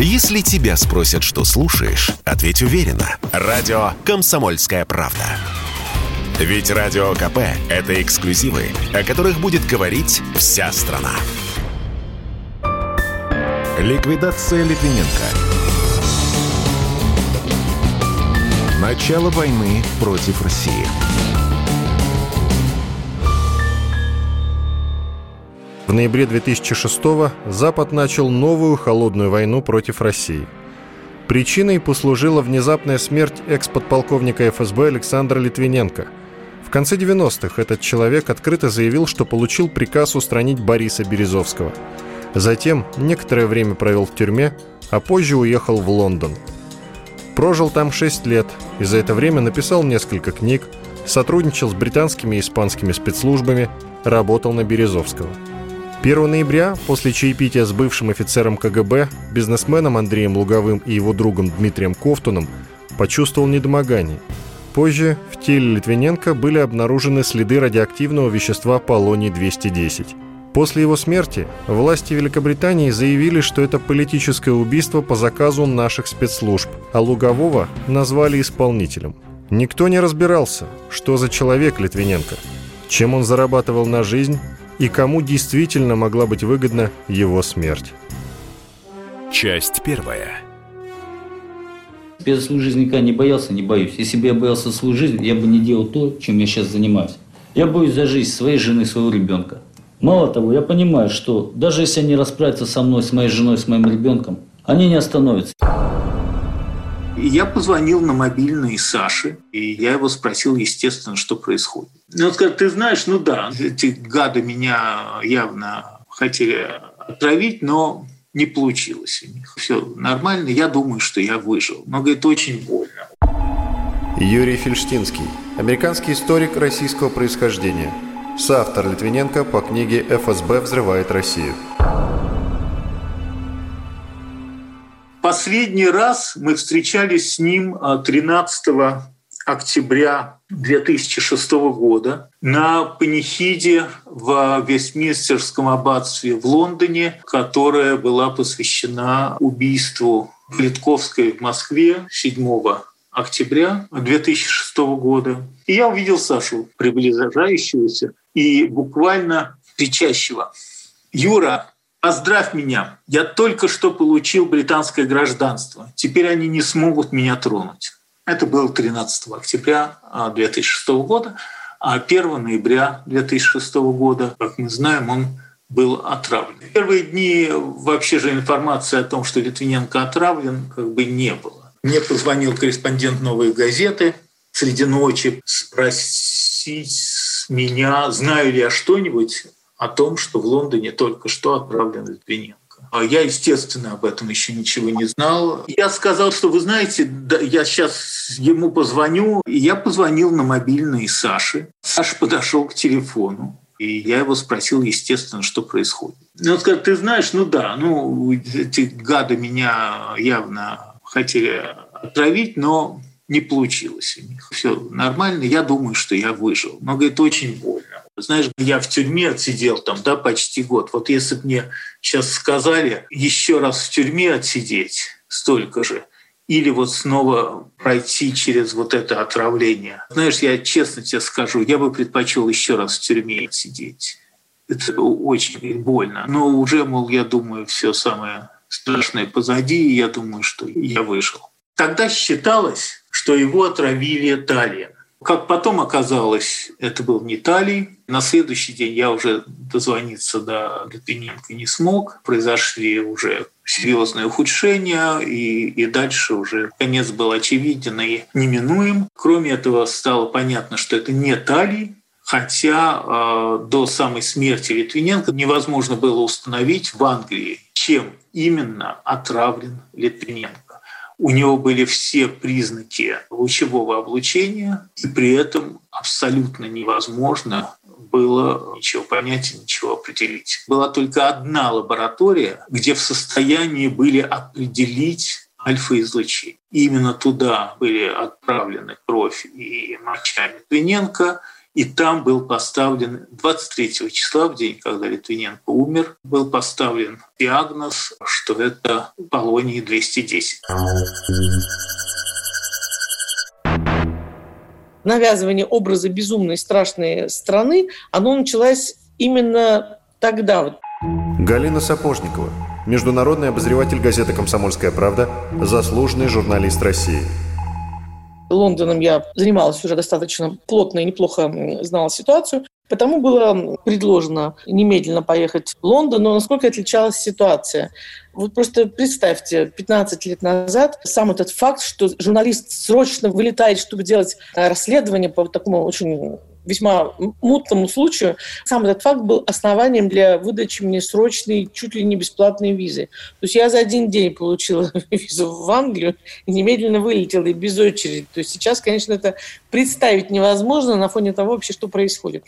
Если тебя спросят, что слушаешь, ответь уверенно. Радио «Комсомольская правда». Ведь Радио КП – это эксклюзивы, о которых будет говорить вся страна. Ликвидация Литвиненко. Начало войны против России. В ноябре 2006 Запад начал новую холодную войну против России. Причиной послужила внезапная смерть экс-подполковника ФСБ Александра Литвиненко. В конце 90-х этот человек открыто заявил, что получил приказ устранить Бориса Березовского. Затем некоторое время провел в тюрьме, а позже уехал в Лондон. Прожил там 6 лет и за это время написал несколько книг, сотрудничал с британскими и испанскими спецслужбами, работал на Березовского – 1 ноября, после чаепития с бывшим офицером КГБ, бизнесменом Андреем Луговым и его другом Дмитрием Кофтуном, почувствовал недомогание. Позже в теле Литвиненко были обнаружены следы радиоактивного вещества полоний-210. После его смерти власти Великобритании заявили, что это политическое убийство по заказу наших спецслужб, а Лугового назвали исполнителем. Никто не разбирался, что за человек Литвиненко, чем он зарабатывал на жизнь и кому действительно могла быть выгодна его смерть. Часть первая. Я свою жизнь никогда не боялся, не боюсь. Если бы я боялся свою жизнь, я бы не делал то, чем я сейчас занимаюсь. Я боюсь за жизнь своей жены, своего ребенка. Мало того, я понимаю, что даже если они расправятся со мной, с моей женой, с моим ребенком, они не остановятся. Я позвонил на мобильный Саши, и я его спросил, естественно, что происходит. И он сказал, ты знаешь, ну да, эти гады меня явно хотели отравить, но не получилось у них. Все нормально, я думаю, что я выжил. Но, говорит, очень больно. Юрий Фельштинский, американский историк российского происхождения, соавтор Литвиненко по книге «ФСБ взрывает Россию». Последний раз мы встречались с ним 13 а, октября 2006 года на панихиде в Вестминстерском аббатстве в Лондоне, которая была посвящена убийству Литковской в Москве 7 октября 2006 года. И я увидел Сашу, приближающегося и буквально кричащего. «Юра, Поздравь меня, я только что получил британское гражданство. Теперь они не смогут меня тронуть. Это было 13 октября 2006 года, а 1 ноября 2006 года, как мы знаем, он был отравлен. В первые дни вообще же информации о том, что Литвиненко отравлен, как бы не было. Мне позвонил корреспондент «Новой газеты» среди ночи спросить меня, знаю ли я что-нибудь о том, что в Лондоне только что отправлен Литвиненко. А я, естественно, об этом еще ничего не знал. Я сказал, что вы знаете, да, я сейчас ему позвоню. И я позвонил на мобильный Саши. Саша подошел к телефону. И я его спросил, естественно, что происходит. И он сказал, ты знаешь, ну да, ну эти гады меня явно хотели отравить, но не получилось у них. Все нормально, я думаю, что я выжил. Но, говорит, очень больно. Знаешь, я в тюрьме отсидел там, да, почти год. Вот если бы мне сейчас сказали еще раз в тюрьме отсидеть столько же, или вот снова пройти через вот это отравление. Знаешь, я честно тебе скажу, я бы предпочел еще раз в тюрьме отсидеть. Это очень больно. Но уже, мол, я думаю, все самое страшное позади, и я думаю, что я выжил. Тогда считалось, что его отравили талием. Как потом оказалось, это был не талий. На следующий день я уже дозвониться до Литвиненко не смог. Произошли уже серьезные ухудшения, и, и дальше уже конец был очевиден и неминуем. Кроме этого, стало понятно, что это не талий, хотя э, до самой смерти Литвиненко невозможно было установить в Англии, чем именно отравлен Литвиненко. У него были все признаки лучевого облучения, и при этом абсолютно невозможно было ничего понять и ничего определить. Была только одна лаборатория, где в состоянии были определить альфа-излучение. Именно туда были отправлены кровь и моча Литвиненко, И там был поставлен 23 числа, в день, когда Литвиненко умер, был поставлен диагноз, что это полоний 210. Навязывание образа безумной, страшной страны, оно началось именно тогда. Галина Сапожникова, международный обозреватель газеты «Комсомольская правда», заслуженный журналист России. Лондоном я занималась уже достаточно плотно и неплохо знала ситуацию. Потому было предложено немедленно поехать в Лондон, но насколько отличалась ситуация? Вот просто представьте, 15 лет назад сам этот факт, что журналист срочно вылетает, чтобы делать расследование по такому очень весьма мутному случаю, сам этот факт был основанием для выдачи мне срочной, чуть ли не бесплатной визы. То есть я за один день получила визу в Англию и немедленно вылетела и без очереди. То есть сейчас, конечно, это представить невозможно на фоне того вообще, что происходит.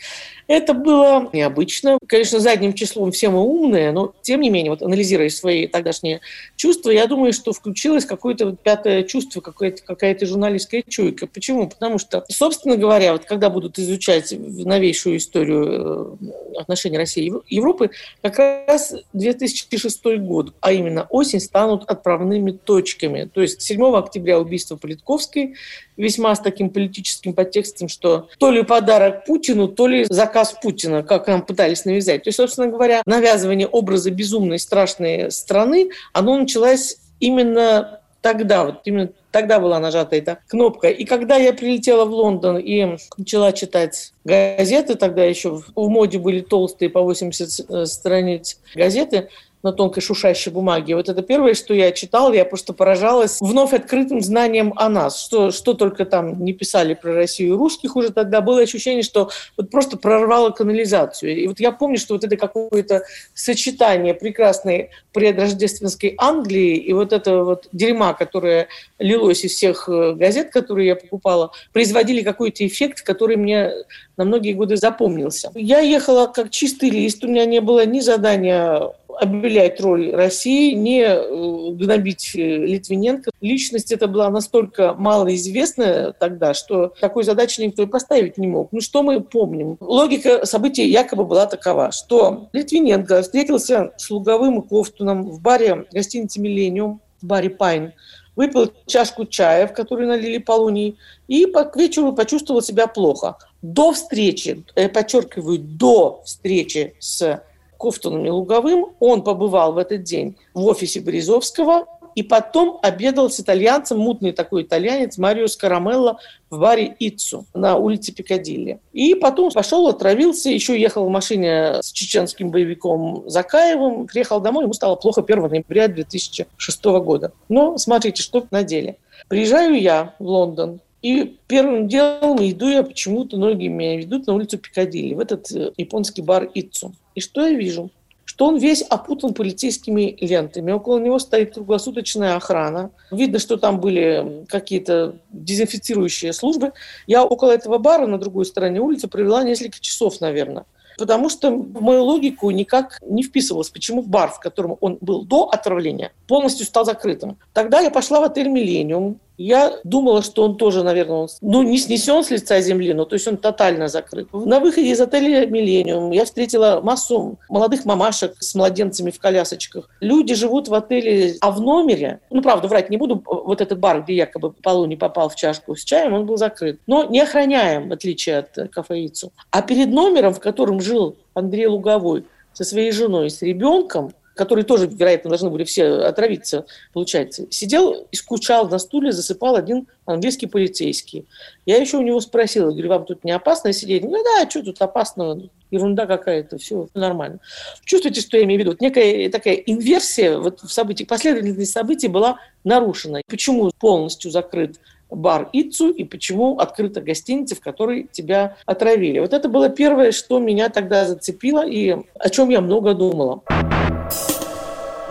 Это было необычно. Конечно, задним числом все мы умные, но тем не менее, вот анализируя свои тогдашние чувства, я думаю, что включилось какое-то вот пятое чувство, какая-то какая журналистская чуйка. Почему? Потому что, собственно говоря, вот когда будут изучать новейшую историю э, отношений России и Европы, как раз 2006 год, а именно осень, станут отправными точками. То есть 7 октября убийство Политковской, весьма с таким политическим подтекстом, что то ли подарок Путину, то ли заказ Путина, как нам пытались навязать. То есть, собственно говоря, навязывание образа безумной, страшной страны, оно началось именно тогда, вот именно тогда была нажата эта кнопка. И когда я прилетела в Лондон и начала читать газеты, тогда еще в моде были толстые по 80 э, страниц газеты, на тонкой шушащей бумаге. Вот это первое, что я читала, я просто поражалась вновь открытым знанием о нас. Что, что только там не писали про Россию и русских уже тогда, было ощущение, что вот просто прорвало канализацию. И вот я помню, что вот это какое-то сочетание прекрасной предрождественской Англии и вот это вот дерьма, которое лилось из всех э, газет, которые я покупала, производили какой-то эффект, который мне на многие годы запомнился. Я ехала как чистый лист, у меня не было ни задания обелять роль России, не э, гнобить э, Литвиненко. Личность эта была настолько малоизвестна тогда, что такой задачи никто и поставить не мог. Ну что мы помним? Логика событий якобы была такова, что Литвиненко встретился с Луговым и Кофтуном в баре гостиницы «Миллениум», в баре «Пайн», выпил чашку чая, в которую налили полуний, и к вечеру почувствовал себя плохо. До встречи, я подчеркиваю, до встречи с Кофтоном и Луговым. Он побывал в этот день в офисе Березовского и потом обедал с итальянцем, мутный такой итальянец, Марио Скарамелло в баре Ицу на улице Пикадилли. И потом пошел, отравился, еще ехал в машине с чеченским боевиком Закаевым, приехал домой, ему стало плохо 1 ноября 2006 года. Но смотрите, что на деле. Приезжаю я в Лондон, и первым делом иду я почему-то, ноги меня ведут на улицу Пикадилли, в этот э, японский бар Ицу. И что я вижу? Что он весь опутан полицейскими лентами. Около него стоит круглосуточная охрана. Видно, что там были какие-то дезинфицирующие службы. Я около этого бара на другой стороне улицы провела несколько часов, наверное потому что в мою логику никак не вписывалось, почему бар, в котором он был до отравления, полностью стал закрытым. Тогда я пошла в отель «Миллениум», я думала, что он тоже, наверное, он, ну, не снесен с лица земли, но то есть он тотально закрыт. На выходе из отеля «Миллениум» я встретила массу молодых мамашек с младенцами в колясочках. Люди живут в отеле, а в номере, ну, правда, врать не буду, вот этот бар, где якобы Полу не попал в чашку с чаем, он был закрыт. Но не охраняем, в отличие от кафе «Ицу». А перед номером, в котором жил Андрей Луговой со своей женой и с ребенком, которые тоже, вероятно, должны были все отравиться, получается, сидел и скучал на стуле, засыпал один английский полицейский. Я еще у него спросила, говорю, вам тут не опасно сидеть? Ну да, что тут опасного? Ерунда какая-то, все нормально. Чувствуете, что я имею в виду? Некая такая инверсия вот в событиях, последовательность событий была нарушена. Почему полностью закрыт бар Ицу и почему открыта гостиница, в которой тебя отравили. Вот это было первое, что меня тогда зацепило и о чем я много думала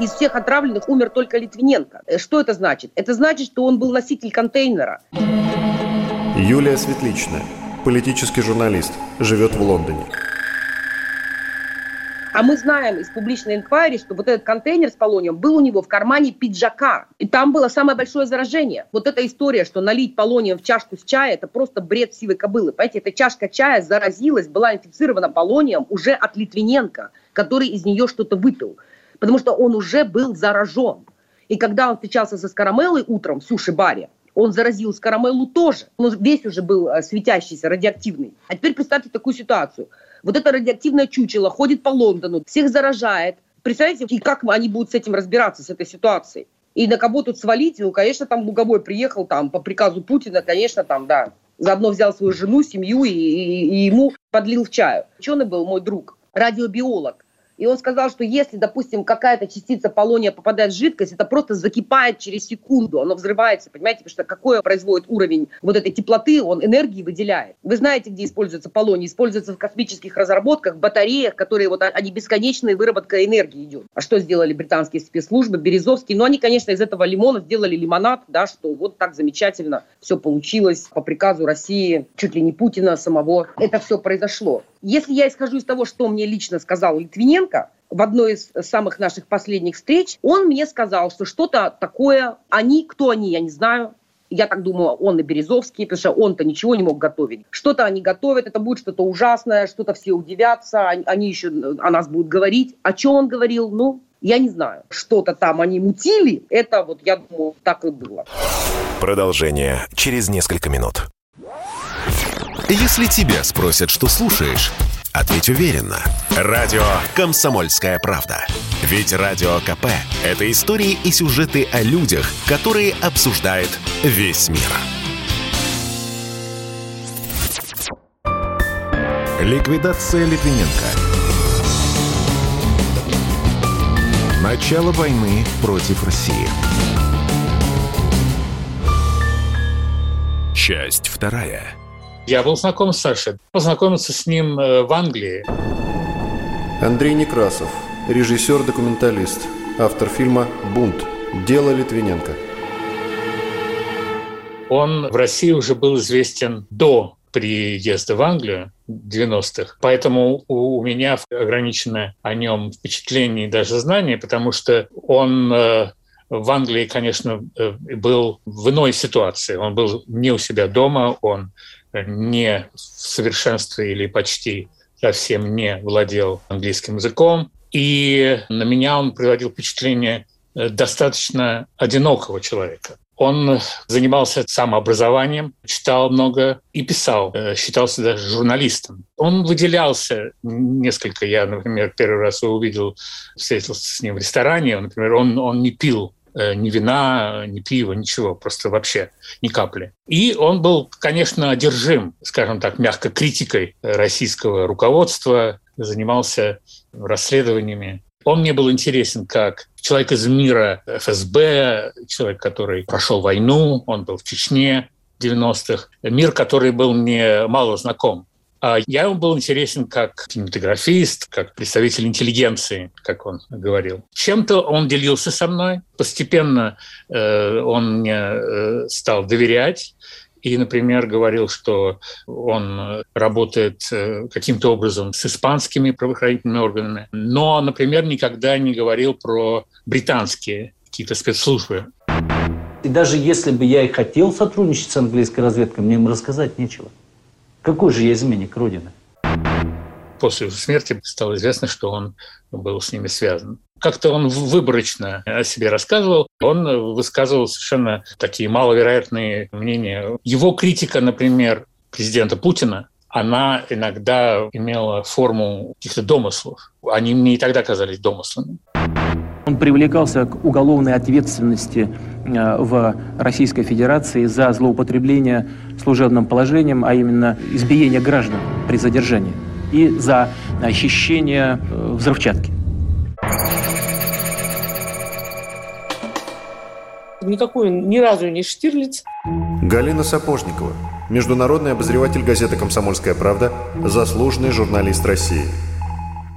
из всех отравленных умер только Литвиненко. Э, что это значит? Это значит, что он был носитель контейнера. Юлия Светличная, политический журналист, живет в Лондоне. А мы знаем из публичной инквайри, что вот этот контейнер с полонием был у него в кармане пиджака. И там было самое большое заражение. Вот эта история, что налить полонием в чашку с чая, это просто бред сивой кобылы. Понимаете, эта чашка чая заразилась, была инфицирована полонием уже от Литвиненко, который из нее что-то выпил. Потому что он уже был заражен. И когда он встречался со Скоромеллой утром в суши-баре, он заразил Скоромеллу тоже. Он весь уже был э, светящийся, радиоактивный. А теперь представьте такую ситуацию. Вот это радиоактивное чучело ходит по Лондону, всех заражает. Представляете, и как они будут с этим разбираться, с этой ситуацией? И на кого тут свалить? Ну, конечно, там Луговой приехал там по приказу Путина, конечно, там, да. Заодно взял свою жену, семью и, и, и ему подлил в чаю. Ученый был мой друг, радиобиолог. И он сказал, что если, допустим, какая-то частица полония попадает в жидкость, это просто закипает через секунду, оно взрывается, понимаете, потому что какой производит уровень вот этой теплоты, он энергии выделяет. Вы знаете, где используется полоний? Используется в космических разработках, батареях, которые вот они бесконечные, выработка энергии идет. А что сделали британские спецслужбы, Березовский? Ну, они, конечно, из этого лимона сделали лимонад, да, что вот так замечательно все получилось по приказу России, чуть ли не Путина самого. Это все произошло. Если я исхожу из того, что мне лично сказал Литвиненко, в одной из самых наших последних встреч, он мне сказал, что что-то такое, они, кто они, я не знаю, я так думаю, он и Березовский, потому что он-то ничего не мог готовить. Что-то они готовят, это будет что-то ужасное, что-то все удивятся, они еще о нас будут говорить. О чем он говорил? Ну, я не знаю. Что-то там они мутили, это вот, я думаю, так и было. Продолжение через несколько минут. Если тебя спросят, что слушаешь, ответь уверенно. Радио «Комсомольская правда». Ведь Радио КП – это истории и сюжеты о людях, которые обсуждает весь мир. Ликвидация Литвиненко. Начало войны против России. Часть вторая. Я был знаком с Сашей. Познакомился с ним э, в Англии. Андрей Некрасов, режиссер-документалист, автор фильма «Бунт. Дело Литвиненко». Он в России уже был известен до приезда в Англию 90-х. Поэтому у, меня ограничено о нем впечатление и даже знание, потому что он э, в Англии, конечно, э, был в иной ситуации. Он был не у себя дома, он не в совершенстве или почти совсем не владел английским языком. И на меня он производил впечатление э, достаточно одинокого человека. Он занимался самообразованием, читал много и писал, э, считался даже журналистом. Он выделялся несколько. Я, например, первый раз его увидел, встретился с ним в ресторане. Например, он, он не пил ни вина, ни пива, ничего, просто вообще ни капли. И он был, конечно, одержим, скажем так, мягко критикой российского руководства, занимался расследованиями. Он мне был интересен как человек из мира ФСБ, человек, который прошел войну, он был в Чечне 90-х, мир, который был мне мало знаком. А я ему был интересен как кинематографист, как представитель интеллигенции, как он говорил. Чем-то он делился со мной. Постепенно э, он мне э, стал доверять. И, например, говорил, что он работает э, каким-то образом с испанскими правоохранительными органами, но, например, никогда не говорил про британские какие-то спецслужбы. И даже если бы я и хотел сотрудничать с английской разведкой, мне им рассказать нечего. Какой же я изменник Родины? После смерти стало известно, что он был с ними связан. Как-то он выборочно о себе рассказывал. Он высказывал совершенно такие маловероятные мнения. Его критика, например, президента Путина, она иногда имела форму каких-то домыслов. Они мне и тогда казались домыслами. Он привлекался к уголовной ответственности в Российской Федерации за злоупотребление служебным положением, а именно избиение граждан при задержании и за хищение э, взрывчатки. Никакой ни разу не Штирлиц. Галина Сапожникова, международный обозреватель газеты «Комсомольская правда», заслуженный журналист России.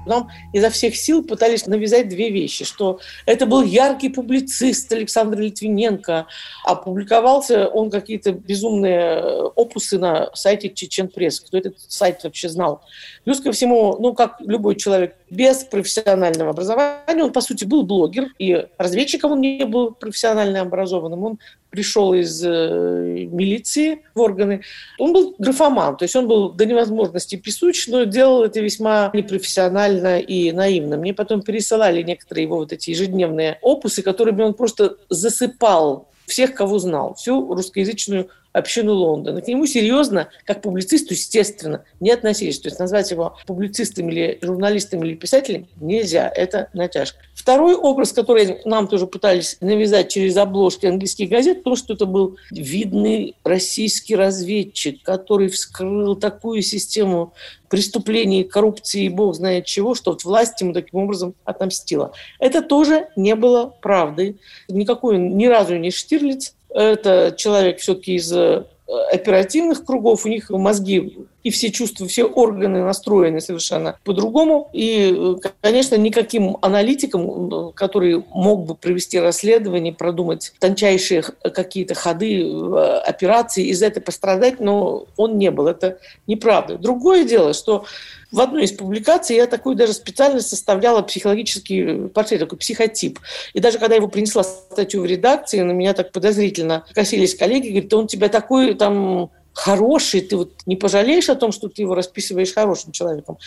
Нам изо всех сил пытались навязать две вещи, что это был яркий публицист Александр Литвиненко, опубликовался он какие-то безумные опусы на сайте Чечен Пресс. Кто этот сайт вообще знал? Плюс ко всему, ну, как любой человек без профессионального образования, он, по сути, был блогер, и разведчиком он не был профессионально образованным, он пришел из э, милиции в органы. Он был графоман, то есть он был до невозможности писуч, но делал это весьма непрофессионально и наивно. Мне потом пересылали некоторые его вот эти ежедневные опусы, которыми он просто засыпал всех, кого знал, всю русскоязычную общину Лондона. К нему серьезно, как публицисту, естественно, не относились. То есть назвать его публицистом или журналистом или писателем нельзя. Это натяжка. Второй образ, который нам тоже пытались навязать через обложки английских газет, то, что это был видный российский разведчик, который вскрыл такую систему преступлений, коррупции и бог знает чего, что вот власть ему таким образом отомстила. Это тоже не было правдой. Никакой ни разу не Штирлиц, это человек все-таки из э, оперативных кругов, у них мозги и все чувства, все органы настроены совершенно по-другому. И, конечно, никаким аналитиком, который мог бы провести расследование, продумать тончайшие какие-то ходы э, операции, из этого пострадать, но он не был. Это неправда. Другое дело, что в одной из публикаций я такую даже специально составляла психологический портрет, такой психотип. И даже когда я его принесла статью в редакции, на меня так подозрительно косились коллеги, говорят, он тебя такой там хороший, ты вот не пожалеешь о том, что ты его расписываешь хорошим человеком.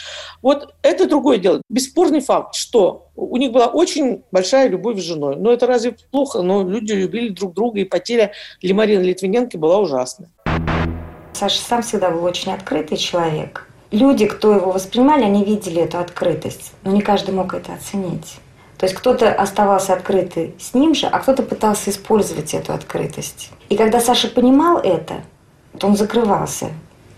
Вот это другое дело. Бесспорный факт, что у них была очень большая любовь с женой. Но это разве плохо? Но люди любили друг друга, и потеря для Марины Литвиненко была ужасной. Саша сам всегда был очень открытый человек люди, кто его воспринимали, они видели эту открытость, но не каждый мог это оценить. То есть кто-то оставался открытый с ним же, а кто-то пытался использовать эту открытость. И когда Саша понимал это, то он закрывался.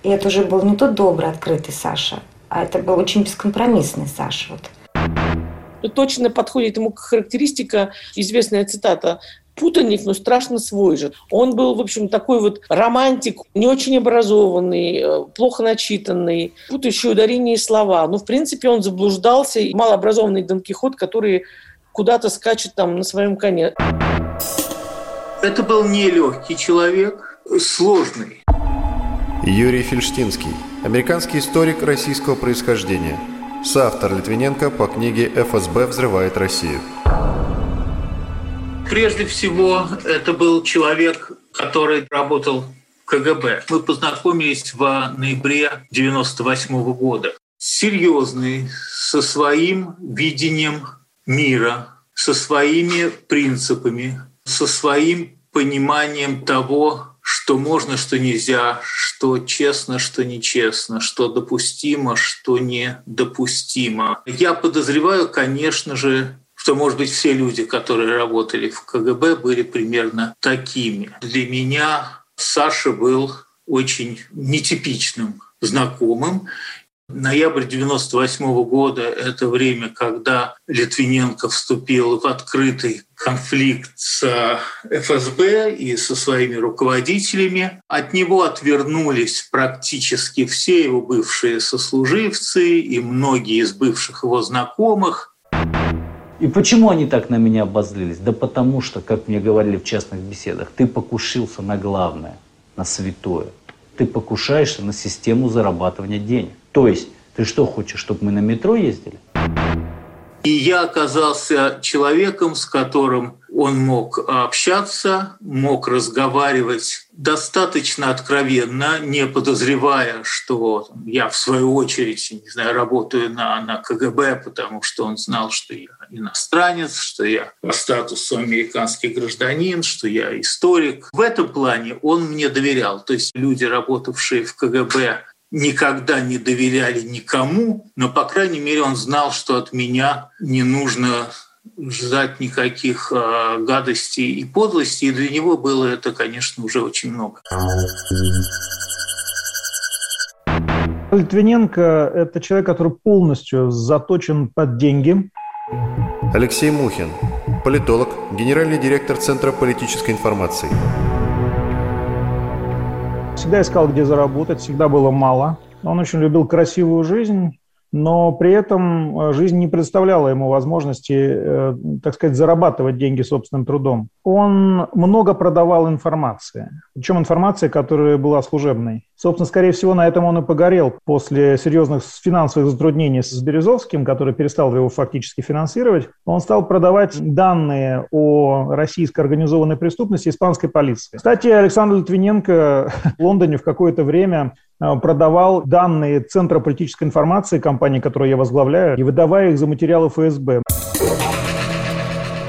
И это уже был не тот добрый, открытый Саша, а это был очень бескомпромиссный Саша. Вот. Точно подходит ему характеристика, известная цитата путаник, но страшно свой же. Он был, в общем, такой вот романтик, не очень образованный, э, плохо начитанный, путающий ударения и слова. Но, в принципе, он заблуждался. Малообразованный Дон Кихот, который куда-то скачет там на своем коне. Это был нелегкий человек, сложный. Юрий Фельштинский, американский историк российского происхождения, соавтор Литвиненко по книге «ФСБ взрывает Россию». Прежде всего, это был человек, который работал в КГБ. Мы познакомились в ноябре 98 года. Серьезный, со своим видением мира, со своими принципами, со своим пониманием того, что можно, что нельзя, что честно, что нечестно, что допустимо, что недопустимо. Я подозреваю, конечно же, что, может быть, все люди, которые работали в КГБ, были примерно такими. Для меня Саша был очень нетипичным знакомым. Ноябрь 98 года – это время, когда Литвиненко вступил в открытый конфликт с ФСБ и со своими руководителями. От него отвернулись практически все его бывшие сослуживцы и многие из бывших его знакомых. И почему они так на меня обозлились? Да потому что, как мне говорили в частных беседах, ты покушился на главное, на святое. Ты покушаешься на систему зарабатывания денег. То есть, ты что хочешь, чтобы мы на метро ездили? И я оказался человеком, с которым он мог общаться, мог разговаривать достаточно откровенно, не подозревая, что я в свою очередь, не знаю, работаю на, на КГБ, потому что он знал, что я иностранец, что я по статусу американский гражданин, что я историк. В этом плане он мне доверял. То есть люди, работавшие в КГБ, никогда не доверяли никому, но, по крайней мере, он знал, что от меня не нужно ждать никаких э, гадостей и подлостей, и для него было это, конечно, уже очень много. Литвиненко – это человек, который полностью заточен под деньги. Алексей Мухин, политолог, генеральный директор Центра политической информации. Всегда искал, где заработать, всегда было мало. Он очень любил красивую жизнь, но при этом э, жизнь не представляла ему возможности, э, так сказать, зарабатывать деньги собственным трудом. Он много продавал информации, причем информации, которая была служебной. Собственно, скорее всего, на этом он и погорел после серьезных финансовых затруднений с Березовским, который перестал его фактически финансировать. Он стал продавать данные о российской организованной преступности испанской полиции. Кстати, Александр Литвиненко в Лондоне в какое-то время продавал данные Центра политической информации компании, которую я возглавляю, и выдавая их за материалы ФСБ.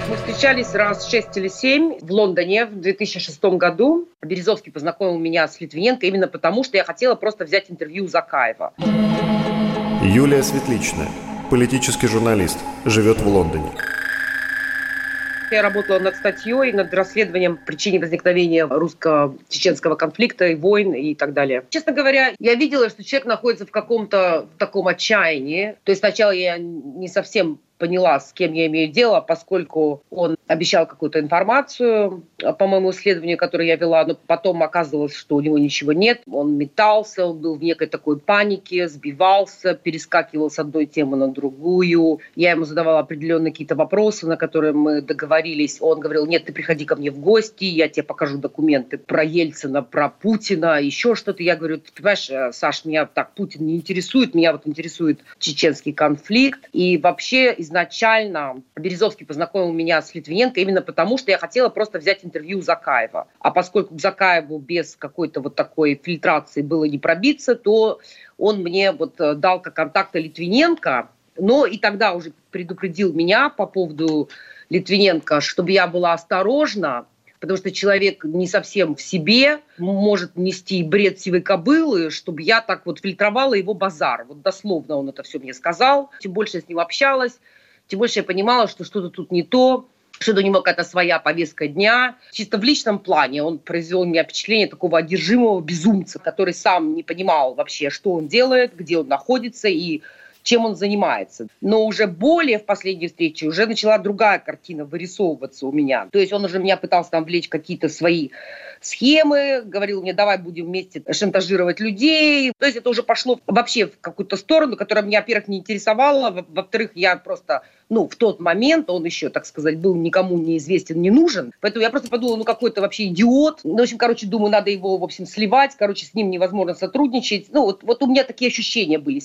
Мы встречались раз шесть или семь в Лондоне в 2006 году. Березовский познакомил меня с Литвиненко именно потому, что я хотела просто взять интервью у Закаева. Юлия Светличная, политический журналист, живет в Лондоне. Я работала над статьей, над расследованием причин возникновения русско-чеченского конфликта и войн и так далее. Честно говоря, я видела, что человек находится в каком-то таком отчаянии. То есть сначала я не совсем поняла, с кем я имею дело, поскольку он обещал какую-то информацию а, по моему исследованию, которое я вела, но потом оказывалось, что у него ничего нет. Он метался, он был в некой такой панике, сбивался, перескакивал с одной темы на другую. Я ему задавала определенные какие-то вопросы, на которые мы договорились. Он говорил, нет, ты приходи ко мне в гости, я тебе покажу документы про Ельцина, про Путина, еще что-то. Я говорю, ты понимаешь, э, Саш, меня так Путин не интересует, меня вот интересует чеченский конфликт. И вообще из изначально Березовский познакомил меня с Литвиненко именно потому, что я хотела просто взять интервью у Закаева. А поскольку к Закаеву без какой-то вот такой фильтрации было не пробиться, то он мне вот э, дал как контакты Литвиненко, но и тогда уже предупредил меня по поводу Литвиненко, чтобы я была осторожна, потому что человек не совсем в себе, может нести бред сивой кобылы, чтобы я так вот фильтровала его базар. Вот дословно он это все мне сказал. Тем больше я с ним общалась, тем больше я понимала, что что-то тут не то, что у него какая-то своя повестка дня. Чисто в личном плане он произвел у меня впечатление такого одержимого безумца, который сам не понимал вообще, что он делает, где он находится и чем он занимается. Но уже более в последней встрече уже начала другая картина вырисовываться у меня. То есть он уже меня пытался там влечь какие-то свои схемы, говорил мне, давай будем вместе шантажировать людей. То есть это уже пошло вообще в какую-то сторону, которая меня, во-первых, не интересовала, во-вторых, я просто, ну, в тот момент он еще, так сказать, был никому неизвестен, не нужен. Поэтому я просто подумала, ну, какой-то вообще идиот. Ну, в общем, короче, думаю, надо его, в общем, сливать, короче, с ним невозможно сотрудничать. Ну, вот, вот у меня такие ощущения были.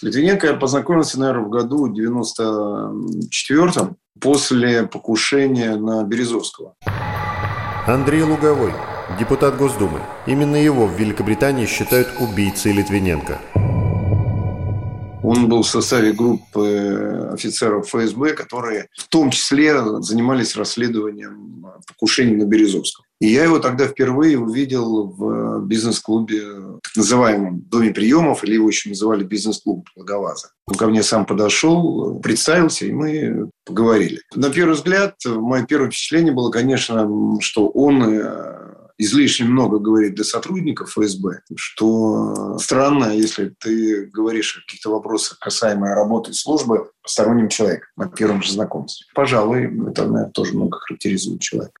С Литвиненко я познакомился, наверное, в году 94-м, после покушения на Березовского. Андрей Луговой, депутат Госдумы. Именно его в Великобритании считают убийцей Литвиненко. Он был в составе группы офицеров ФСБ, которые в том числе занимались расследованием покушений на Березовского. И я его тогда впервые увидел в бизнес-клубе, так называемом Доме приемов, или его еще называли бизнес-клуб Благоваза. Он ко мне сам подошел, представился, и мы поговорили. На первый взгляд, мое первое впечатление было, конечно, что он э, излишне много говорит для сотрудников ФСБ, что странно, если ты говоришь о каких-то вопросах, касаемо работы службы, посторонним человеком на первом же знакомстве. Пожалуй, это, наверное, тоже много характеризует человека.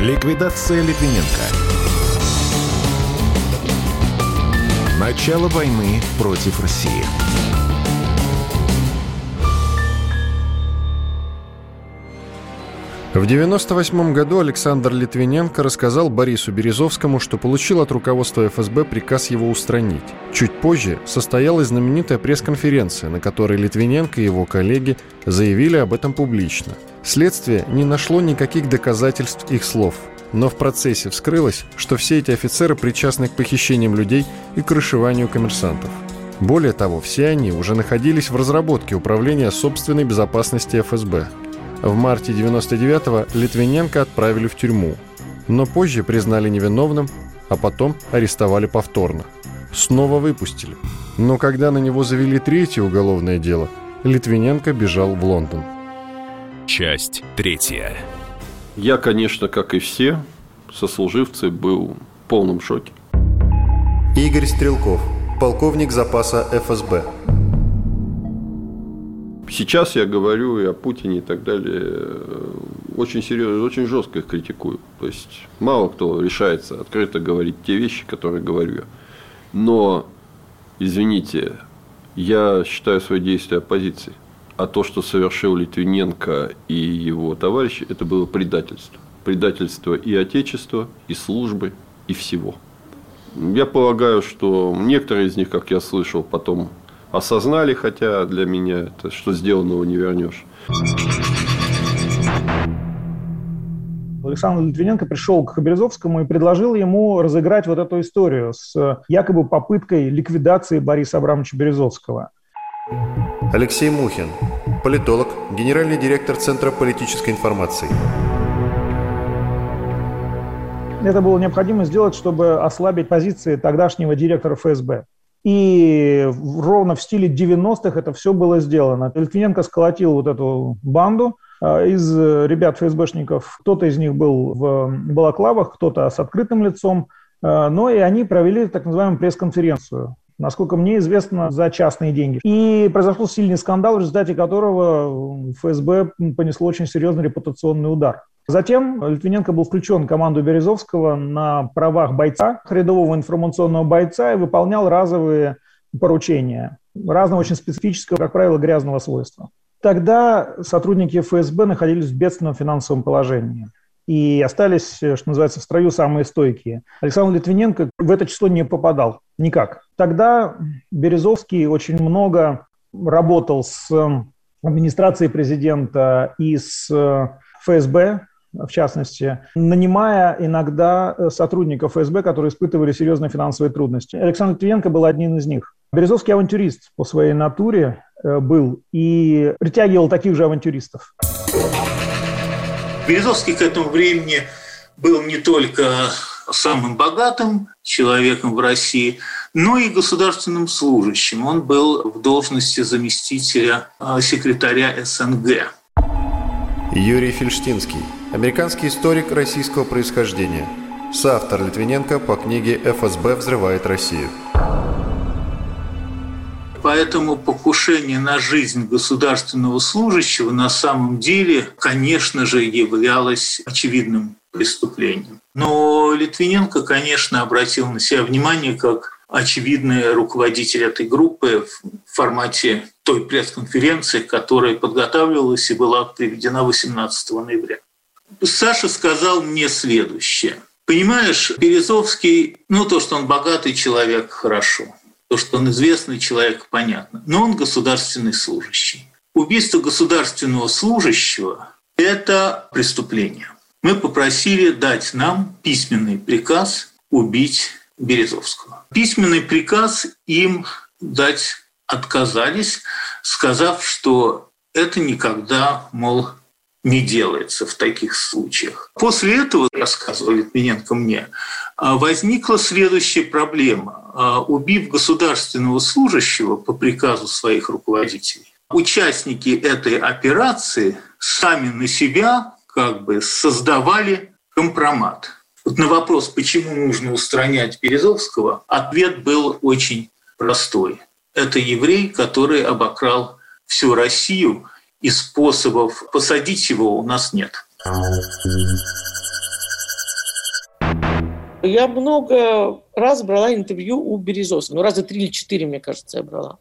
Ликвидация Литвиненко. Начало войны против России. В 1998 году Александр Литвиненко рассказал Борису Березовскому, что получил от руководства ФСБ приказ его устранить. Чуть позже состоялась знаменитая пресс-конференция, на которой Литвиненко и его коллеги заявили об этом публично. Следствие не нашло никаких доказательств их слов, но в процессе вскрылось, что все эти офицеры причастны к похищениям людей и крышеванию коммерсантов. Более того, все они уже находились в разработке Управления собственной безопасности ФСБ – в марте 99-го Литвиненко отправили в тюрьму, но позже признали невиновным а потом арестовали повторно. Снова выпустили. Но когда на него завели третье уголовное дело, Литвиненко бежал в Лондон. Часть третья. Я, конечно, как и все, сослуживцы был в полном шоке. Игорь Стрелков, полковник запаса ФСБ. Сейчас я говорю и о Путине и так далее очень серьезно, очень жестко их критикую. То есть мало кто решается открыто говорить те вещи, которые говорю я. Но, извините, я считаю свои действия оппозицией. А то, что совершил Литвиненко и его товарищи, это было предательство. Предательство и Отечества, и службы, и всего. Я полагаю, что некоторые из них, как я слышал, потом осознали, хотя для меня это что сделанного не вернешь. Александр Литвиненко пришел к Березовскому и предложил ему разыграть вот эту историю с якобы попыткой ликвидации Бориса Абрамовича Березовского. Алексей Мухин, политолог, генеральный директор Центра политической информации. Это было необходимо сделать, чтобы ослабить позиции тогдашнего директора ФСБ. И ровно в стиле 90-х это все было сделано. Литвиненко сколотил вот эту банду э, из ребят ФСБшников. Кто-то из них был в балаклавах, кто-то с открытым лицом. Э, но и они провели так называемую пресс-конференцию насколько мне известно, за частные деньги. И произошел сильный скандал, в результате которого ФСБ понесло очень серьезный репутационный удар. Затем Литвиненко был включен в команду Березовского на правах бойца, рядового информационного бойца, и выполнял разовые поручения разного очень специфического, как правило, грязного свойства. Тогда сотрудники ФСБ находились в бедственном финансовом положении и остались, что называется, в строю самые стойкие. Александр Литвиненко в это число не попадал никак. Тогда Березовский очень много работал с администрацией президента и с ФСБ, в частности, нанимая иногда э, сотрудников ФСБ, которые испытывали серьезные финансовые трудности. Александр Твенко был одним из них. Березовский авантюрист по своей натуре э, был и притягивал таких же авантюристов. Березовский к этому времени был не только самым богатым человеком в России, но и государственным служащим. Он был в должности заместителя э, секретаря СНГ. Юрий Фельштинский, американский историк российского происхождения, соавтор Литвиненко по книге «ФСБ взрывает Россию». Поэтому покушение на жизнь государственного служащего на самом деле, конечно же, являлось очевидным преступлением. Но Литвиненко, конечно, обратил на себя внимание как очевидный руководитель этой группы в формате той пресс-конференции, которая подготавливалась и была приведена 18 ноября. Саша сказал мне следующее. Понимаешь, Березовский, ну то, что он богатый человек, хорошо. То, что он известный человек, понятно. Но он государственный служащий. Убийство государственного служащего – это преступление. Мы попросили дать нам письменный приказ убить Березовского. Письменный приказ им дать отказались, сказав, что это никогда, мол, не делается в таких случаях. После этого, рассказывал Литвиненко мне, возникла следующая проблема. Убив государственного служащего по приказу своих руководителей, участники этой операции сами на себя как бы создавали компромат. Вот на вопрос, почему нужно устранять Березовского, ответ был очень простой. Это еврей, который обокрал всю Россию, и способов посадить его у нас нет. Я много раз брала интервью у Березовского. Ну, раза три или четыре, мне кажется, я брала.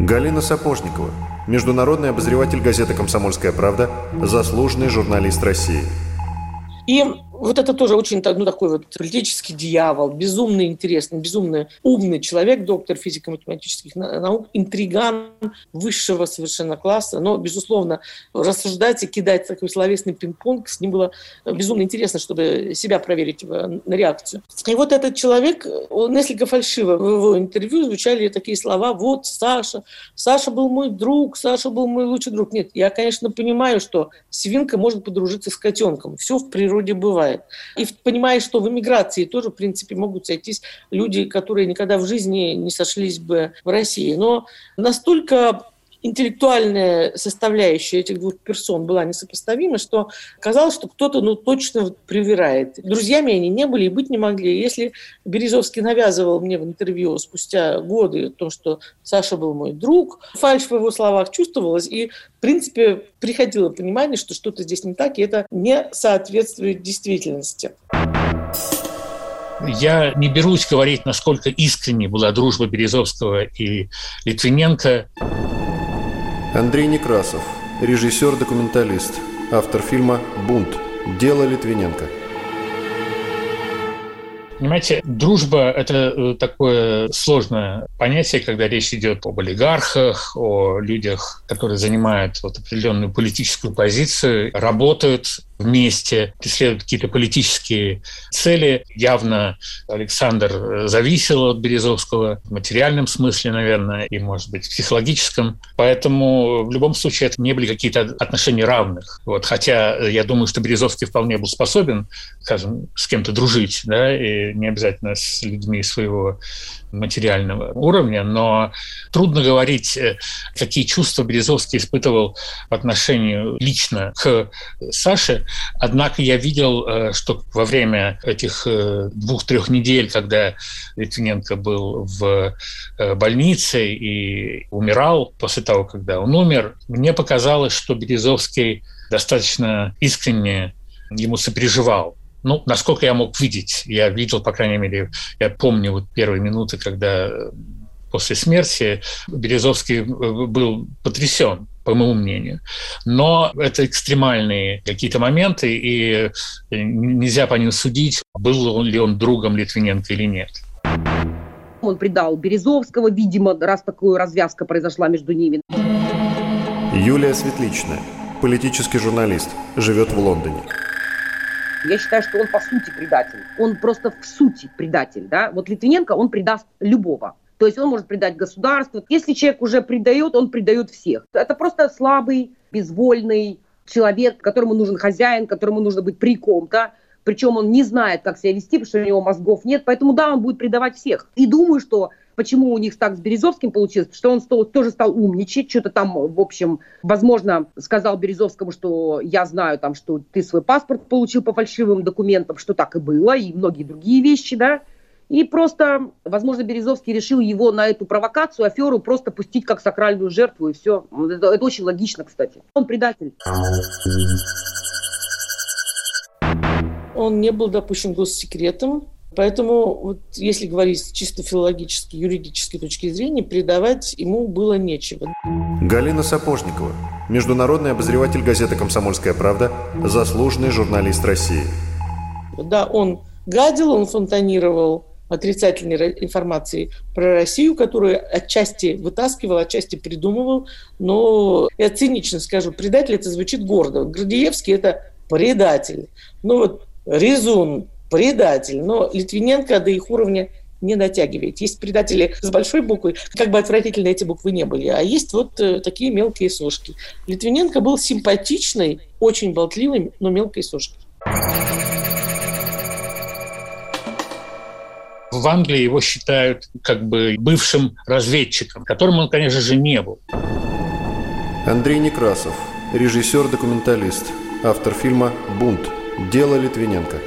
Галина Сапожникова, международный обозреватель газеты «Комсомольская правда», заслуженный журналист России. И вот это тоже очень ну, такой вот политический дьявол, безумно интересный, безумно умный человек, доктор физико-математических наук, интриган высшего совершенно класса. Но, безусловно, рассуждать и кидать такой словесный пинг-понг с ним было безумно интересно, чтобы себя проверить на реакцию. И вот этот человек, он несколько фальшиво в его интервью звучали такие слова, вот Саша, Саша был мой друг, Саша был мой лучший друг. Нет, я, конечно, понимаю, что свинка может подружиться с котенком. Все в природе бывает бывает. И понимая, что в эмиграции тоже, в принципе, могут сойтись люди, которые никогда в жизни не сошлись бы в России. Но настолько интеллектуальная составляющая этих двух персон была несопоставима, что казалось, что кто-то ну, точно привирает. Друзьями они не были и быть не могли. Если Березовский навязывал мне в интервью спустя годы о том, что Саша был мой друг, фальш в его словах чувствовалась, и, в принципе, приходило понимание, что что-то здесь не так, и это не соответствует действительности. Я не берусь говорить, насколько искренней была дружба Березовского и Литвиненко. Андрей Некрасов, режиссер-документалист, автор фильма «Бунт. Дело Литвиненко». Понимаете, дружба – это э, такое сложное понятие, когда речь идет об олигархах, о людях, которые занимают вот определенную политическую позицию, работают вместе, преследуют какие-то политические цели. Явно Александр зависел от Березовского в материальном смысле, наверное, и, может быть, в психологическом. Поэтому в любом случае это не были какие-то отношения равных. Вот. Хотя я думаю, что Березовский вполне был способен, скажем, с кем-то дружить, да, и не обязательно с людьми своего материального уровня, но трудно говорить, э, какие чувства Березовский испытывал в отношении лично к Саше. Однако я видел, э, что во время этих э, двух-трех недель, когда Литвиненко был в больнице и умирал после того, когда он умер, мне показалось, что Березовский достаточно искренне ему сопереживал. Ну, насколько я мог видеть, я видел, по крайней мере, я помню вот первые минуты, когда э, после смерти Березовский э, был потрясен, по моему мнению. Но это экстремальные какие-то моменты, и нельзя по ним судить, был ли он другом Литвиненко или нет. Он предал Березовского, видимо, раз такая развязка произошла между ними. Юлия Светличная, политический журналист, живет в Лондоне. Я считаю, что он по сути предатель. Он просто в сути предатель. Да? Вот Литвиненко, он предаст любого. То есть он может предать государство. Если человек уже предает, он предает всех. Это просто слабый, безвольный человек, которому нужен хозяин, которому нужно быть при ком-то. Причем он не знает, как себя вести, потому что у него мозгов нет. Поэтому да, он будет предавать всех. И думаю, что Почему у них так с Березовским получилось? Что он стал, тоже стал умничать, что-то там, в общем, возможно, сказал Березовскому, что я знаю там, что ты свой паспорт получил по фальшивым документам, что так и было, и многие другие вещи, да. И просто, возможно, Березовский решил его на эту провокацию, аферу просто пустить как сакральную жертву, и все. Это, это очень логично, кстати. Он предатель. Он не был допущен госсекретом, Поэтому, вот, если говорить чисто филологически, юридической точки зрения, предавать ему было нечего. Галина Сапожникова, международный обозреватель газеты «Комсомольская правда», заслуженный журналист России. Да, он гадил, он фонтанировал отрицательной информации про Россию, которую отчасти вытаскивал, отчасти придумывал. Но я цинично скажу, предатель это звучит гордо. Градиевский это предатель. Ну вот Резун предатель. Но Литвиненко до их уровня не дотягивает. Есть предатели с большой буквы, как бы отвратительно эти буквы не были, а есть вот э, такие мелкие сошки. Литвиненко был симпатичный, очень болтливый, но мелкой сошкой. В Англии его считают как бы бывшим разведчиком, которым он, конечно же, не был. Андрей Некрасов, режиссер-документалист, автор фильма «Бунт. Дело Литвиненко».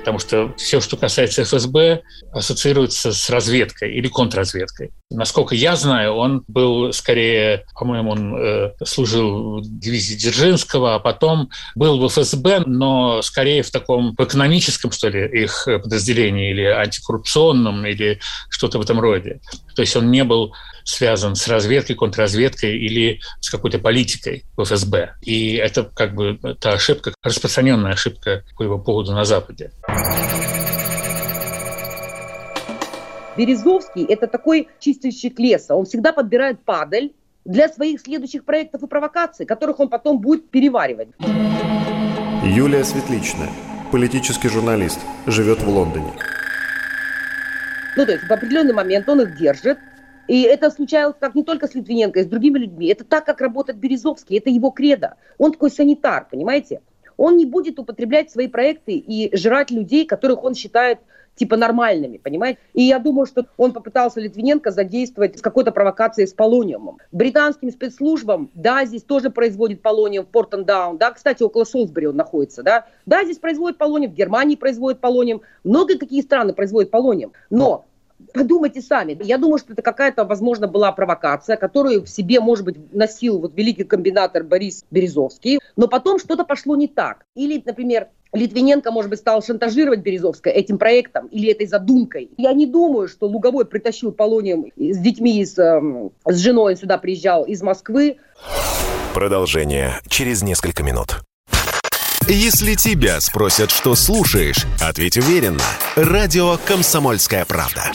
Потому что все, что касается ФСБ, ассоциируется с разведкой или контрразведкой. Насколько я знаю, он был скорее, по-моему, он э, служил в дивизии Дзержинского, а потом был в ФСБ, но скорее в таком в экономическом, что ли, их подразделении или антикоррупционном, или что-то в этом роде. То есть он не был связан с разведкой, контрразведкой или с какой-то политикой в ФСБ. И это как бы та ошибка, распространенная ошибка по его поводу на Западе. Березовский – это такой чистильщик леса. Он всегда подбирает падаль для своих следующих проектов и провокаций, которых он потом будет переваривать. Юлия Светличная, политический журналист, живет в Лондоне. Ну, то есть в определенный момент он их держит, и это случалось так не только с Литвиненко, и с другими людьми. Это так, как работает Березовский, это его кредо. Он такой санитар, понимаете? он не будет употреблять свои проекты и жрать людей, которых он считает типа нормальными, понимаете? И я думаю, что он попытался Литвиненко задействовать с какой-то провокацией с полониумом. Британским спецслужбам, да, здесь тоже производит полониум в Портендаун, да, кстати, около Солсбери он находится, да, да, здесь производит полониум, в Германии производит полониум, много какие страны производят полониум, но Подумайте сами. Я думаю, что это какая-то, возможно, была провокация, которую в себе, может быть, носил вот великий комбинатор Борис Березовский, но потом что-то пошло не так. Или, например, Литвиненко, может быть, стал шантажировать Березовское этим проектом или этой задумкой. Я не думаю, что Луговой притащил полониум с детьми, с, эм, с женой, сюда приезжал из Москвы. Продолжение через несколько минут. Если тебя спросят, что слушаешь, ответь уверенно. Радио «Комсомольская правда».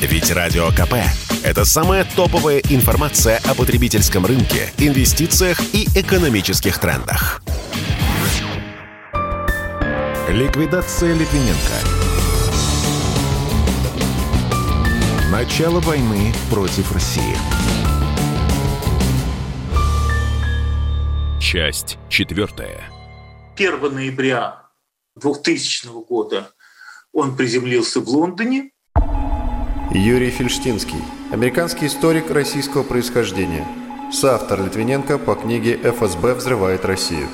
Ведь Радио КП – это самая топовая информация о потребительском рынке, инвестициях и экономических трендах. Ликвидация Литвиненко. Начало войны против России. Часть четвертая. 1 ноября 2000 года он приземлился в Лондоне. Юрий Фельштинский, американский историк российского происхождения, соавтор Литвиненко по книге «ФСБ взрывает Россию».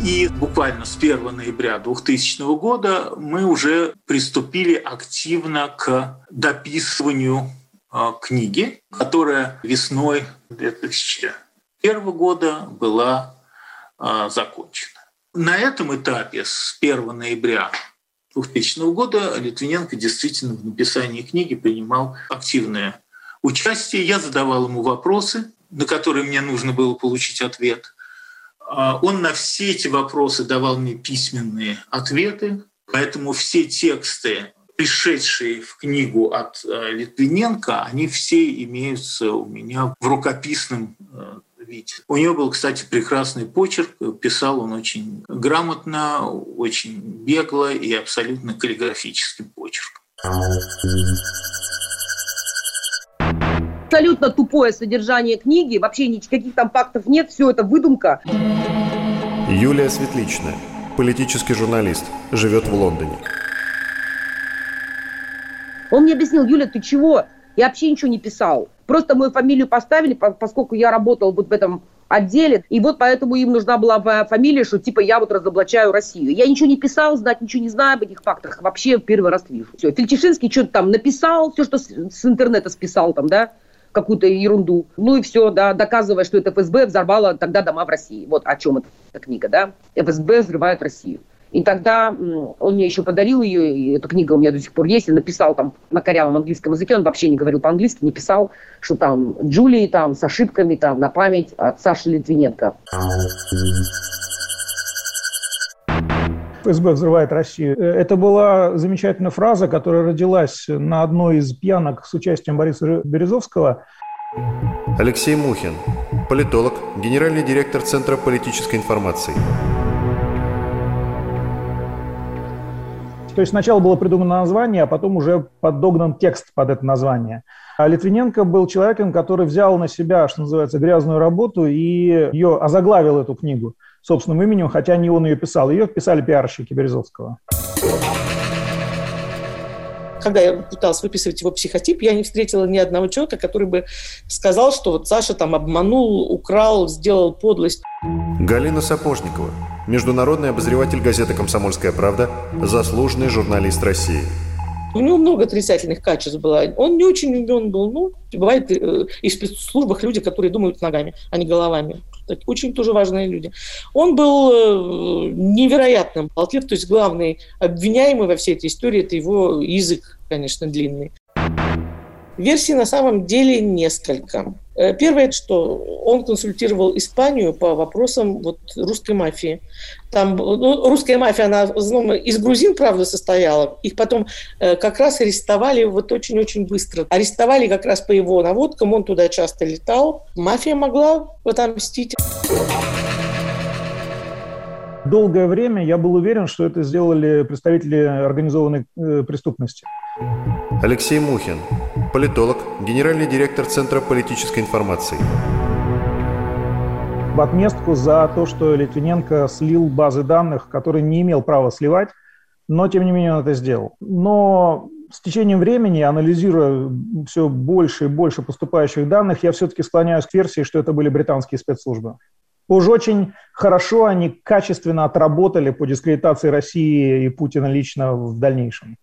И буквально с 1 ноября 2000 года мы уже приступили активно к дописыванию э, книги, которая весной 2001 года была закончена. На этом этапе с 1 ноября 2000 года Литвиненко действительно в написании книги принимал активное участие. Я задавал ему вопросы, на которые мне нужно было получить ответ – а, он на все эти вопросы давал мне письменные ответы, поэтому все тексты, пришедшие в книгу от э, Литвиненко, они все имеются у меня в рукописном виде. У него был, кстати, прекрасный почерк, писал он очень грамотно, очень бегло и абсолютно каллиграфическим почерком абсолютно тупое содержание книги, вообще никаких там фактов нет, все это выдумка. Юлия Светличная, политический журналист, живет в Лондоне. Он мне объяснил, Юля, ты чего? Я вообще ничего не писал. Просто мою фамилию поставили, поскольку я работал вот в этом отделе, и вот поэтому им нужна была фамилия, что типа я вот разоблачаю Россию. Я ничего не писал, знать ничего не знаю об этих фактах, вообще первый раз вижу. Все, Фельдшинский что-то там написал, все, что с, с интернета списал там, да, какую-то ерунду. Ну и все, да, доказывая, что это ФСБ взорвало тогда дома в России. Вот о чем эта книга, да. ФСБ взрывает Россию. И тогда он мне еще подарил ее, и эта книга у меня до сих пор есть, и написал там на корявом английском языке, он вообще не говорил по-английски, не писал, что там Джулии там с ошибками там на память от Саши Литвиненко. ФСБ взрывает Россию. Э, это была замечательная фраза, которая родилась на одной из пьянок с участием Бориса Березовского. Алексей Мухин, политолог, генеральный директор Центра политической информации. То есть сначала было придумано название, а потом уже подогнан текст под это название. А Литвиненко был человеком, который взял на себя, что называется, грязную работу и ее озаглавил эту книгу собственным именем, хотя не он ее писал. Ее писали пиарщики Березовского. Когда я пыталась выписывать его психотип, я не встретила ни одного человека, который бы сказал, что вот Саша там обманул, украл, сделал подлость. Галина Сапожникова, международный обозреватель газеты «Комсомольская правда», заслуженный журналист России. У него много отрицательных качеств было. Он не очень умен был. Ну, бывает э, и в спецслужбах люди, которые думают ногами, а не головами. Так, очень тоже важные люди. Он был э, невероятным болтлив, то есть главный обвиняемый во всей этой истории – это его язык, конечно, длинный. Версий на самом деле несколько. Э, первое, что он консультировал Испанию по вопросам вот, русской мафии. Там ну, русская мафия, она ну, из грузин, правда, состояла. Их потом э, как раз арестовали вот очень-очень быстро. Арестовали как раз по его наводкам, он туда часто летал. Мафия могла отомстить. Долгое время я был уверен, что это сделали представители организованной э, преступности. Алексей Мухин, политолог, генеральный директор Центра политической информации. в отместку за то, что Литвиненко слил базы данных, которые не имел права сливать, но тем не менее он это сделал. Но с течением времени, анализируя все больше и больше поступающих данных, я все-таки склоняюсь к версии, что это были британские спецслужбы. Уж очень хорошо они качественно отработали по дискредитации России и Путина лично в дальнейшем.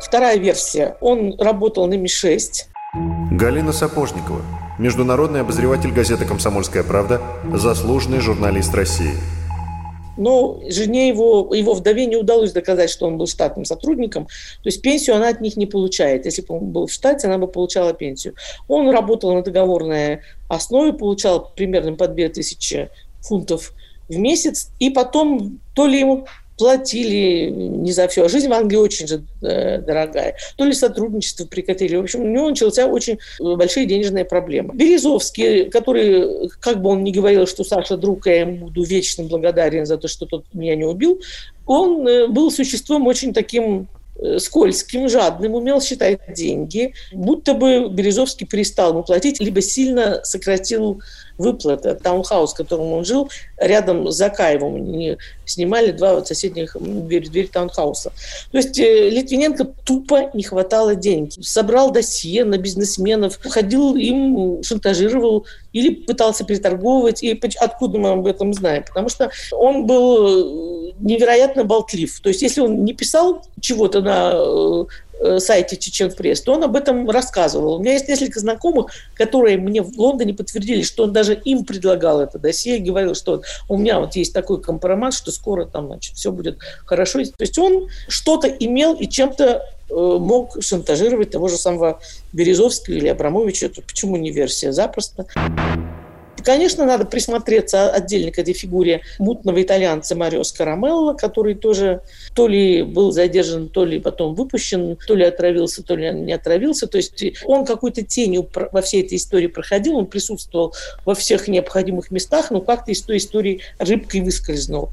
Вторая версия. Он работал на Ми-6. Галина Сапожникова, международный обозреватель газеты «Комсомольская правда», заслуженный журналист России – но жене его, его вдове не удалось доказать, что он был штатным сотрудником. То есть пенсию она от них не получает. Если бы он был в штате, она бы получала пенсию. Он работал на договорной основе, получал примерно по 2000 фунтов в месяц, и потом то ли ему платили не за все. А жизнь в Англии очень же э, дорогая. То ли сотрудничество прекратили. В общем, у него начался очень большие денежные проблемы. Березовский, который, как бы он ни говорил, что Саша друг, я ему буду вечно благодарен за то, что тот меня не убил, он э, был существом очень таким э, скользким, жадным, умел считать деньги, будто бы Березовский перестал ему платить, либо сильно сократил выплаты. Таунхаус, в котором он жил, рядом с Закаевым. Они снимали два соседних дверь, дверь таунхауса. То есть э, Литвиненко тупо не хватало денег. Собрал досье на бизнесменов, ходил им, шантажировал или пытался переторговывать. И откуда мы об этом знаем? Потому что он был э, невероятно болтлив. То есть если он не писал чего-то на Э, сайте Чечен Пресс, то он об этом рассказывал. У меня есть несколько знакомых, которые мне в Лондоне подтвердили, что он даже им предлагал это досье и говорил, что у меня вот есть такой компромат, что скоро там, значит, все будет хорошо. То есть он что-то имел и чем-то э, мог шантажировать того же самого Березовского или Абрамовича. Это почему не версия? Запросто. Конечно, надо присмотреться отдельно к этой фигуре мутного итальянца Марио Скарамелло, который тоже то ли был задержан, то ли потом выпущен, то ли отравился, то ли не отравился. То есть он какой-то тенью во всей этой истории проходил, он присутствовал во всех необходимых местах, но как-то из той истории рыбкой выскользнул.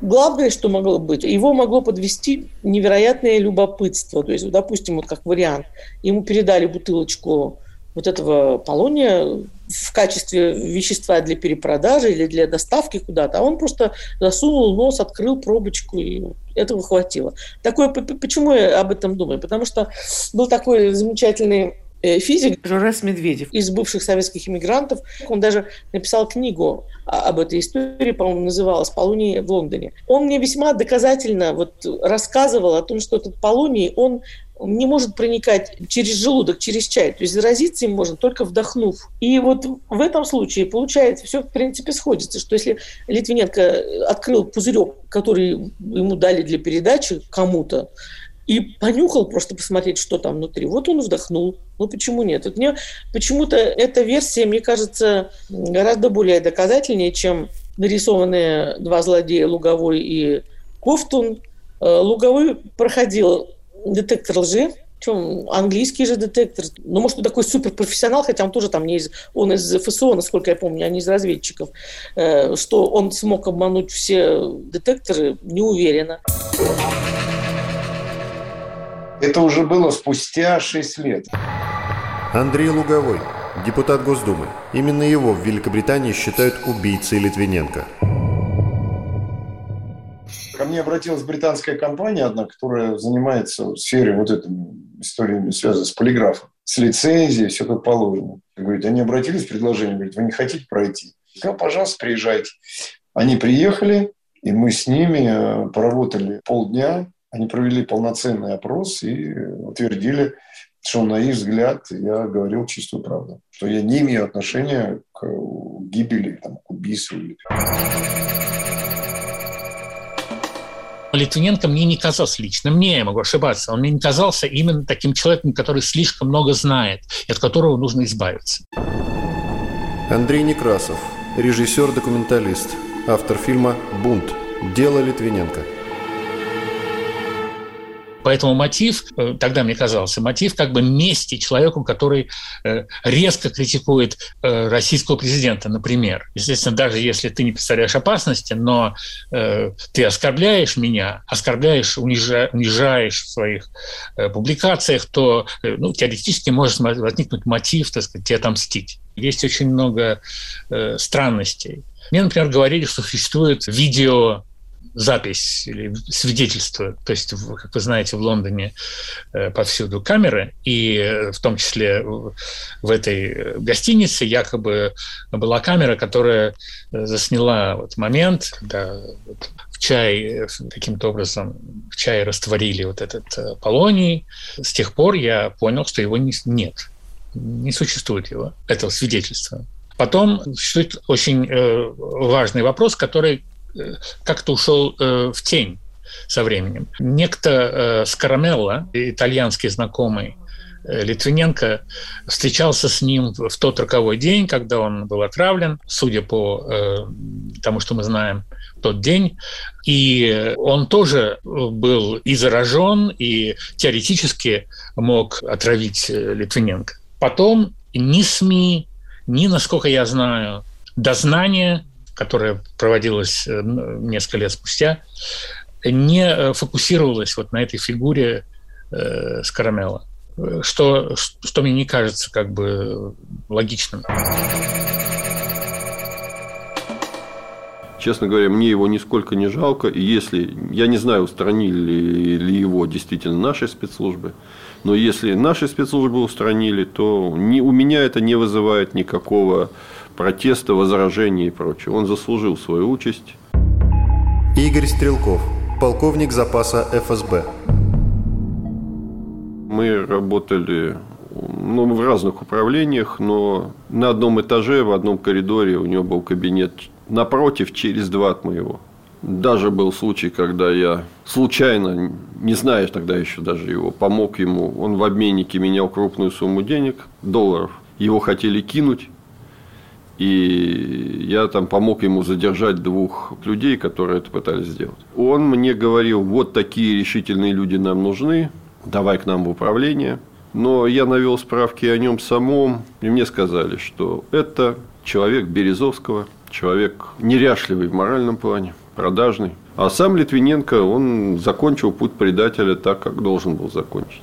Главное, что могло быть, его могло подвести невероятное любопытство. То есть, допустим, вот как вариант, ему передали бутылочку вот этого полония в качестве вещества для перепродажи или для доставки куда-то, а он просто засунул нос, открыл пробочку, и этого хватило. Такое, почему я об этом думаю? Потому что был такой замечательный физик Жорес Медведев из бывших советских иммигрантов. Он даже написал книгу об этой истории, по-моему, называлась «Полуний в Лондоне». Он мне весьма доказательно вот рассказывал о том, что этот полуний, он не может проникать через желудок, через чай. То есть заразиться им можно только вдохнув. И вот в этом случае получается, все в принципе сходится, что если Литвиненко открыл пузырек, который ему дали для передачи кому-то, и понюхал просто посмотреть, что там внутри. Вот он вдохнул. Ну почему нет? Вот мне почему-то эта версия, мне кажется, гораздо более доказательнее, чем нарисованные два злодея Луговой и Кофтун. Э, Луговой проходил детектор лжи, чем английский же детектор. Ну, может, он такой суперпрофессионал, хотя он тоже там не из... Он из ФСО, насколько я помню, а не из разведчиков. Э, что он смог обмануть все детекторы, не уверена. Это уже было спустя 6 лет. Андрей Луговой, депутат Госдумы. Именно его в Великобритании считают убийцей Литвиненко. Ко мне обратилась британская компания одна, которая занимается в сфере вот этой историями, связанной с полиграфом, с лицензией, все как положено. Говорит, они обратились с предложением, говорит, вы не хотите пройти? Я пожалуйста, приезжайте. Они приехали, и мы с ними э, поработали полдня. Они провели полноценный опрос и утвердили, что на их взгляд я говорил чистую правду. Что я не имею отношения к гибели, там, к убийству. Литвиненко мне не казался лично, мне я могу ошибаться, он мне не казался именно таким человеком, который слишком много знает, и от которого нужно избавиться. Андрей Некрасов, режиссер-документалист, автор фильма «Бунт. Дело Литвиненко». Поэтому мотив, э, тогда мне казался, мотив как бы мести человеку, который э, резко критикует э, российского президента, например. Естественно, даже если ты не представляешь опасности, но ты оскорбляешь меня, оскорбляешь, унижаешь в своих публикациях, то ну, теоретически может возникнуть мотив, так сказать, тебе отомстить. Есть очень много странностей. Мне, например, говорили, что существует видео запись или свидетельство. То есть, как вы знаете, в Лондоне э, повсюду камеры, и э, в том числе в этой гостинице якобы была камера, которая э, засняла вот момент, когда в чай каким-то образом в чай растворили вот этот полоний. С тех пор я понял, что его нет, не существует его, этого свидетельства. Потом существует очень важный вопрос, который Э, как-то ушел э, в тень со временем. Некто э, Скарамелла, итальянский знакомый Литвиненко, встречался с ним в тот роковой день, когда он был отравлен, судя по тому, что мы знаем, тот день. И он тоже был и заражен, и теоретически мог отравить Литвиненко. Потом ни СМИ, ни, насколько я знаю, дознание которая проводилась э, несколько лет спустя, не э, фокусировалась вот на этой фигуре э, Скарамелла, что, что мне не кажется как бы логичным. Честно говоря, мне его нисколько не жалко. И если, я не знаю, устранили ли его действительно наши спецслужбы, но если наши спецслужбы устранили, то не, у меня это не вызывает никакого протеста, возражений и прочее. Он заслужил свою участь. Игорь Стрелков, полковник запаса ФСБ. Мы работали ну, в разных управлениях, но на одном этаже, в одном коридоре у него был кабинет напротив, через два от моего. Даже был случай, когда я случайно, не зная тогда еще даже его, помог ему. Он в обменнике менял крупную сумму денег, долларов. Его хотели кинуть. И я там помог ему задержать двух людей, которые это пытались сделать. Он мне говорил, вот такие решительные люди нам нужны, давай к нам в управление. Но я навел справки о нем самом, и мне сказали, что это человек Березовского, человек неряшливый в моральном плане, продажный. А сам Литвиненко, он закончил путь предателя так, как должен был закончить.